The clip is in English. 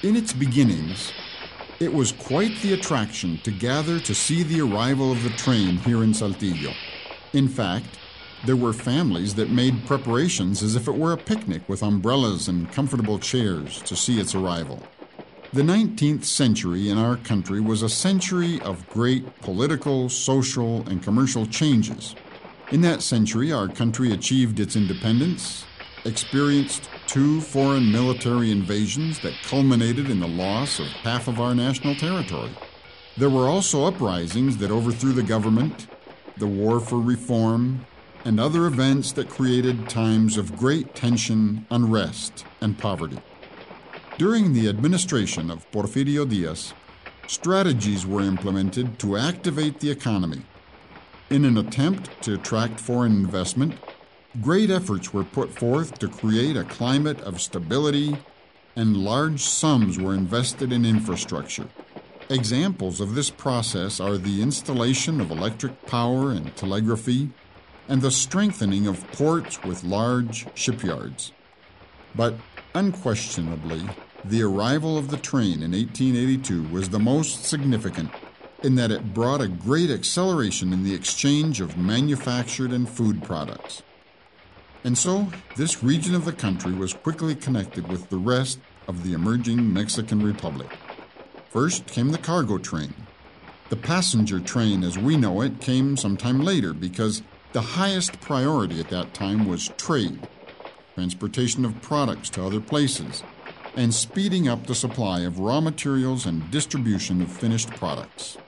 In its beginnings, it was quite the attraction to gather to see the arrival of the train here in Saltillo. In fact, there were families that made preparations as if it were a picnic with umbrellas and comfortable chairs to see its arrival. The 19th century in our country was a century of great political, social, and commercial changes. In that century, our country achieved its independence, experienced two foreign military invasions that culminated in the loss of half of our national territory. There were also uprisings that overthrew the government, the war for reform, and other events that created times of great tension, unrest, and poverty. During the administration of Porfirio Diaz, strategies were implemented to activate the economy. In an attempt to attract foreign investment, great efforts were put forth to create a climate of stability, and large sums were invested in infrastructure. Examples of this process are the installation of electric power and telegraphy, and the strengthening of ports with large shipyards. But unquestionably, the arrival of the train in 1882 was the most significant in that it brought a great acceleration in the exchange of manufactured and food products. And so, this region of the country was quickly connected with the rest of the emerging Mexican Republic. First came the cargo train. The passenger train, as we know it, came sometime later because the highest priority at that time was trade, transportation of products to other places, and speeding up the supply of raw materials and distribution of finished products.